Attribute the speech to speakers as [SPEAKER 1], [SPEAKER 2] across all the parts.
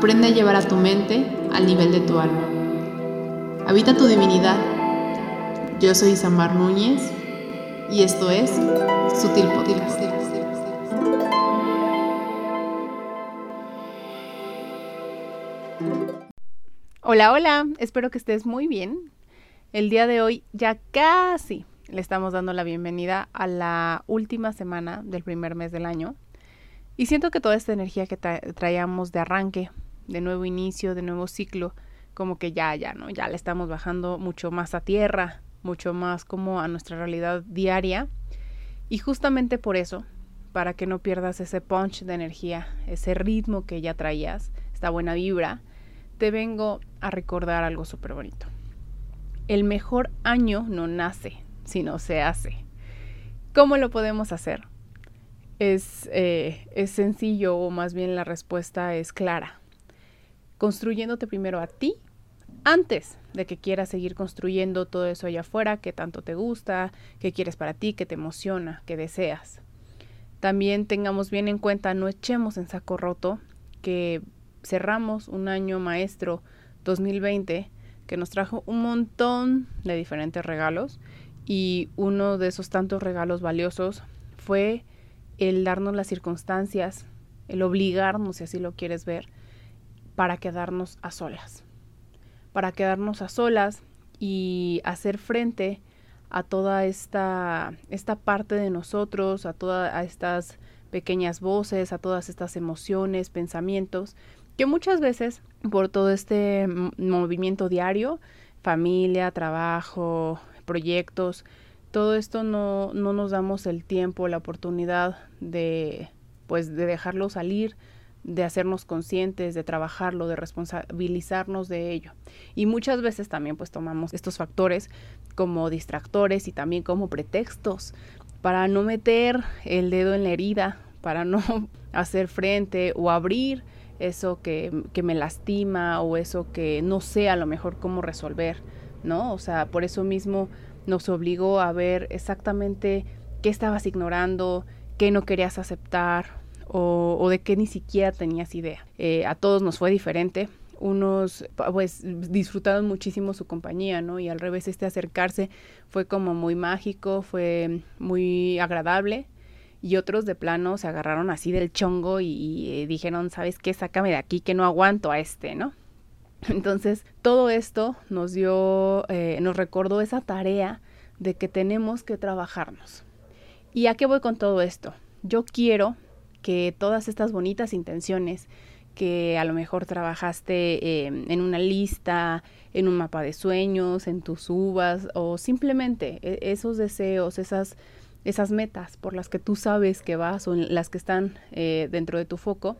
[SPEAKER 1] Aprende a llevar a tu mente al nivel de tu alma. Habita tu divinidad. Yo soy Isamar Núñez y esto es Sutil Podcast.
[SPEAKER 2] Hola, hola, espero que estés muy bien. El día de hoy ya casi le estamos dando la bienvenida a la última semana del primer mes del año. Y siento que toda esta energía que traíamos de arranque, de nuevo inicio, de nuevo ciclo, como que ya, ya, ¿no? Ya le estamos bajando mucho más a tierra, mucho más como a nuestra realidad diaria. Y justamente por eso, para que no pierdas ese punch de energía, ese ritmo que ya traías, esta buena vibra, te vengo a recordar algo súper bonito. El mejor año no nace, sino se hace. ¿Cómo lo podemos hacer? es, eh, es sencillo o más bien la respuesta es clara. Construyéndote primero a ti antes de que quieras seguir construyendo todo eso allá afuera que tanto te gusta, que quieres para ti, que te emociona, que deseas. También tengamos bien en cuenta, no echemos en saco roto que cerramos un año maestro 2020 que nos trajo un montón de diferentes regalos y uno de esos tantos regalos valiosos fue el darnos las circunstancias, el obligarnos, si así lo quieres ver, para quedarnos a solas. Para quedarnos a solas y hacer frente a toda esta, esta parte de nosotros, a todas estas pequeñas voces, a todas estas emociones, pensamientos, que muchas veces por todo este movimiento diario, familia, trabajo, proyectos, todo esto no, no nos damos el tiempo, la oportunidad de, pues, de dejarlo salir, de hacernos conscientes, de trabajarlo, de responsabilizarnos de ello. Y muchas veces también pues tomamos estos factores como distractores y también como pretextos para no meter el dedo en la herida, para no hacer frente o abrir eso que, que me lastima o eso que no sé a lo mejor cómo resolver, ¿no? O sea, por eso mismo nos obligó a ver exactamente qué estabas ignorando, qué no querías aceptar o, de qué ni siquiera tenías idea. Eh, a todos nos fue diferente. Unos pues disfrutaron muchísimo su compañía, ¿no? Y al revés, este acercarse fue como muy mágico, fue muy agradable. Y otros de plano se agarraron así del chongo y, eh, dijeron, ¿sabes qué? Sácame de aquí que no aguanto a este, ¿no? Entonces, todo esto nos dio, eh, nos recordó esa tarea de que tenemos que trabajarnos. ¿Y a qué voy con todo esto? Yo quiero que todas estas bonitas intenciones que a lo mejor trabajaste em, en una lista, en un mapa de sueños, en tus uvas o simplemente e, esos deseos, esas, esas metas por las que tú sabes que vas o las que están eh, dentro de tu foco,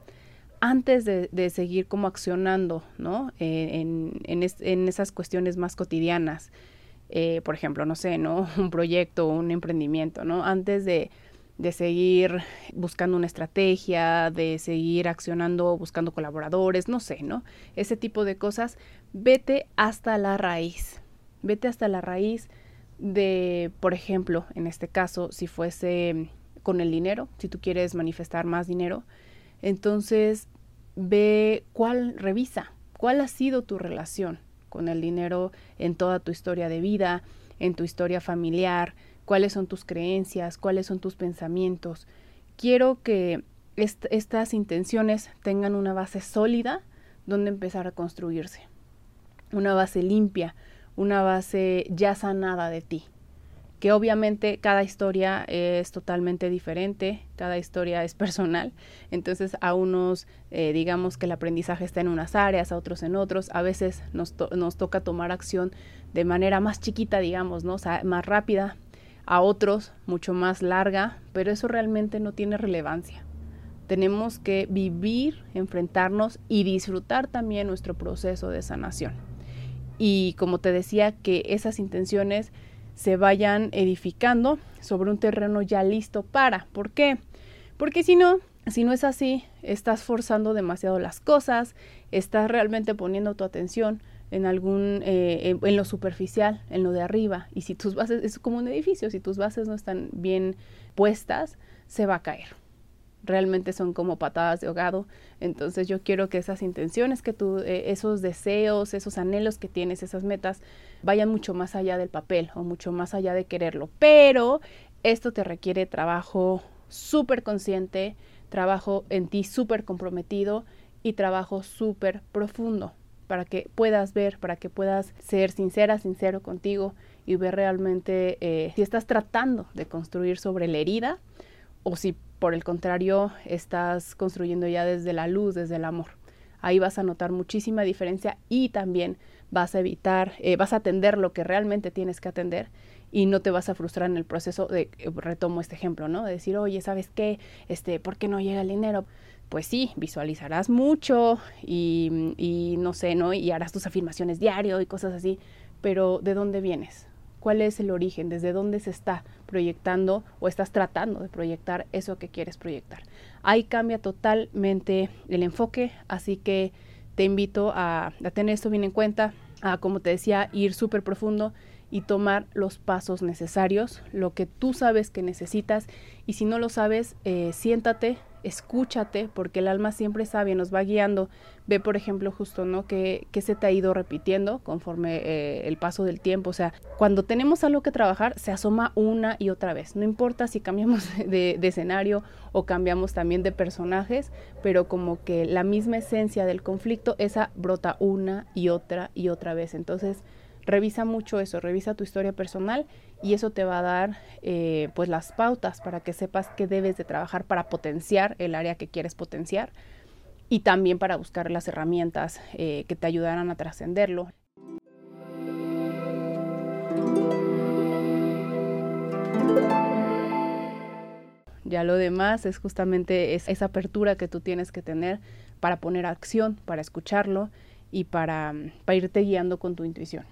[SPEAKER 2] antes de, seguir como accionando, ¿no? Eh, en, esas cuestiones más cotidianas. Eh, por ejemplo, no sé, ¿no? Un proyecto, un emprendimiento, ¿no? Antes de, de seguir buscando una estrategia, de seguir accionando, buscando colaboradores, no sé, ¿no? Ese tipo de cosas, vete hasta la raíz. Vete hasta la raíz de, por ejemplo, en este caso, si fuese con el dinero, si tú quieres manifestar más dinero, entonces, ve cuál, revisa, cuál ha sido tu relación con el dinero en toda tu historia de vida, en tu historia familiar, cuáles son tus creencias, cuáles son tus pensamientos. Quiero que estas intenciones tengan una base sólida donde empezar a construirse, una base limpia, una base ya sanada de ti. Que obviamente cada historia es totalmente diferente, cada historia es personal, entonces a unos eh, digamos que el aprendizaje está en unas áreas, a otros en otros, a veces nos, toca tomar acción de manera más chiquita, digamos, más rápida, a otros mucho más larga, pero eso realmente no tiene relevancia. Tenemos que vivir, enfrentarnos y disfrutar también nuestro proceso de sanación. Y como te decía, que esas intenciones se vayan edificando sobre un terreno ya listo para. ¿Por qué? Porque si no, si no es así, estás forzando demasiado las cosas, estás realmente poniendo tu atención en algún, eh, en, lo superficial, en lo de arriba. Y si tus bases, es como un edificio, si tus bases no están bien puestas, se va a caer. realmente son como patadas de ahogado. Entonces yo quiero que esas intenciones que tú, eh, esos deseos, esos anhelos que tienes, esas metas, vayan mucho más allá del papel o mucho más allá de quererlo. Pero esto te requiere trabajo súper consciente, trabajo en ti súper comprometido y trabajo súper profundo para que puedas ver, para que puedas ser sincera, sincero contigo y ver realmente eh, si estás tratando de construir sobre la herida o si por el contrario estás construyendo ya desde la luz, desde el amor. Ahí vas a notar muchísima diferencia y también vas a evitar, eh, vas a atender lo que realmente tienes que atender y no te vas a frustrar en el proceso de, eh, retomo este ejemplo, ¿no? De decir, oye, ¿sabes qué? Este, ¿por qué no llega el dinero? Pues sí, visualizarás mucho y, no sé, ¿no? Y harás tus afirmaciones diario y cosas así, pero ¿de dónde vienes? cuál es el origen, desde dónde se está proyectando o estás tratando de proyectar eso que quieres proyectar. Ahí cambia totalmente el enfoque, así que te invito a, tener esto bien en cuenta, a, como te decía, ir súper profundo y tomar los pasos necesarios, lo que tú sabes que necesitas y si no lo sabes, eh, siéntate, escúchate, porque el alma siempre sabe, nos va guiando. Ve, por ejemplo, justo, ¿no? Que, se te ha ido repitiendo conforme eh, el paso del tiempo. O sea, cuando tenemos algo que trabajar, se asoma una y otra vez. No importa si cambiamos de, de escenario o cambiamos también de personajes, pero como que la misma esencia del conflicto, esa brota una y otra y otra vez. Entonces, Revisa mucho eso, revisa tu historia personal y eso te va a dar eh, pues las pautas para que sepas qué debes de trabajar para potenciar el área que quieres potenciar y también para buscar las herramientas eh, que te ayudarán a trascenderlo. Ya lo demás es justamente esa apertura que tú tienes que tener para poner acción, para escucharlo y para irte guiando con tu intuición.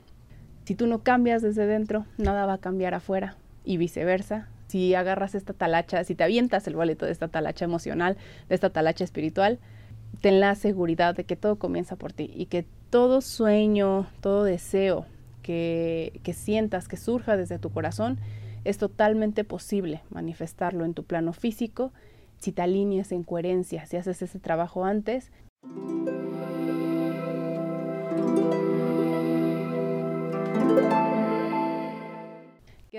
[SPEAKER 2] Si tú no cambias desde dentro, nada va a cambiar afuera y viceversa. Si agarras esta talacha, si te avientas el boleto de esta talacha emocional, de esta talacha espiritual, ten la seguridad de que todo comienza por ti y que todo sueño, todo deseo que, que sientas que surja desde tu corazón, es totalmente posible manifestarlo en tu plano físico si te alineas en coherencia, si haces ese trabajo antes.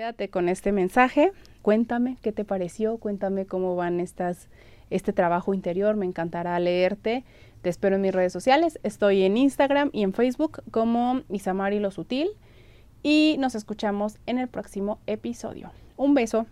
[SPEAKER 2] Quédate con este mensaje, cuéntame qué te pareció, cuéntame cómo van estas, este trabajo interior, me encantará leerte. Te espero en mis redes sociales, estoy en Instagram y en Facebook como Isamari Lo Sutil y nos escuchamos en el próximo episodio. Un beso.